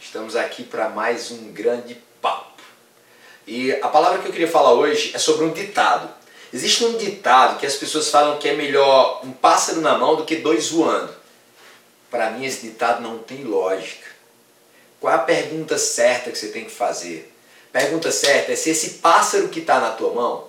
estamos aqui para mais um grande papo. E a palavra que eu queria falar hoje é sobre um ditado. Existe um ditado que as pessoas falam que é melhor um pássaro na mão do que dois voando. Para mim, esse ditado não tem lógica. Qual é a pergunta certa que você tem que fazer? Pergunta certa é se esse pássaro que está na tua mão,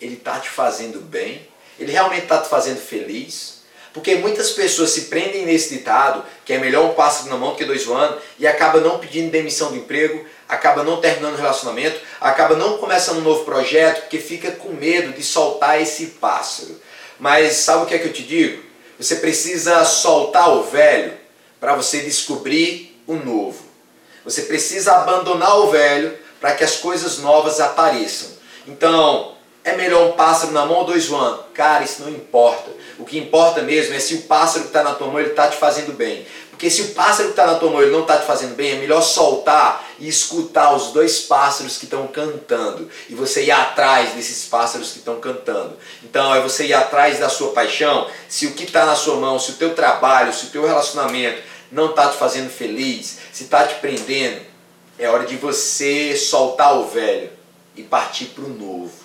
ele está te fazendo bem, ele realmente está te fazendo feliz, porque muitas pessoas se prendem nesse ditado, que é melhor um pássaro na mão do que dois voando, e acaba não pedindo demissão do emprego, acaba não terminando o relacionamento, acaba não começando um novo projeto, porque fica com medo de soltar esse pássaro. Mas sabe o que é que eu te digo? Você precisa soltar o velho para você descobrir o novo. Você precisa abandonar o velho para que as coisas novas apareçam. Então, é melhor um pássaro na mão ou dois voando? Cara, isso não importa. O que importa mesmo é se o pássaro que está na tua mão está te fazendo bem. Porque se o pássaro que está na tua mão não está te fazendo bem, é melhor soltar e escutar os dois pássaros que estão cantando. E você ir atrás desses pássaros que estão cantando. Então é você ir atrás da sua paixão. Se o que está na sua mão, se o teu trabalho, se o teu relacionamento não está te fazendo feliz, se está te prendendo, é hora de você soltar o velho e partir para o novo.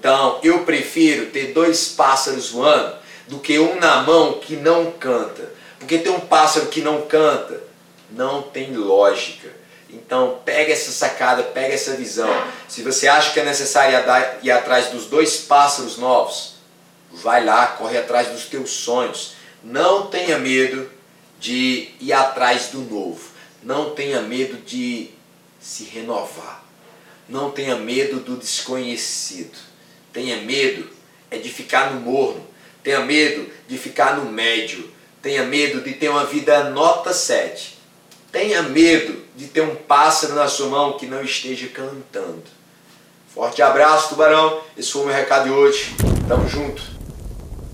Então eu prefiro ter dois pássaros voando do que um na mão que não canta. Porque tem um pássaro que não canta, não tem lógica. Então pega essa sacada, pega essa visão. Se você acha que é necessário ir atrás dos dois pássaros novos, vai lá, corre atrás dos teus sonhos. Não tenha medo de ir atrás do novo. Não tenha medo de se renovar. Não tenha medo do desconhecido. Tenha medo é de ficar no morno Tenha medo de ficar no médio. Tenha medo de ter uma vida nota 7. Tenha medo de ter um pássaro na sua mão que não esteja cantando. Forte abraço, tubarão. Esse foi o meu recado de hoje. Tamo junto.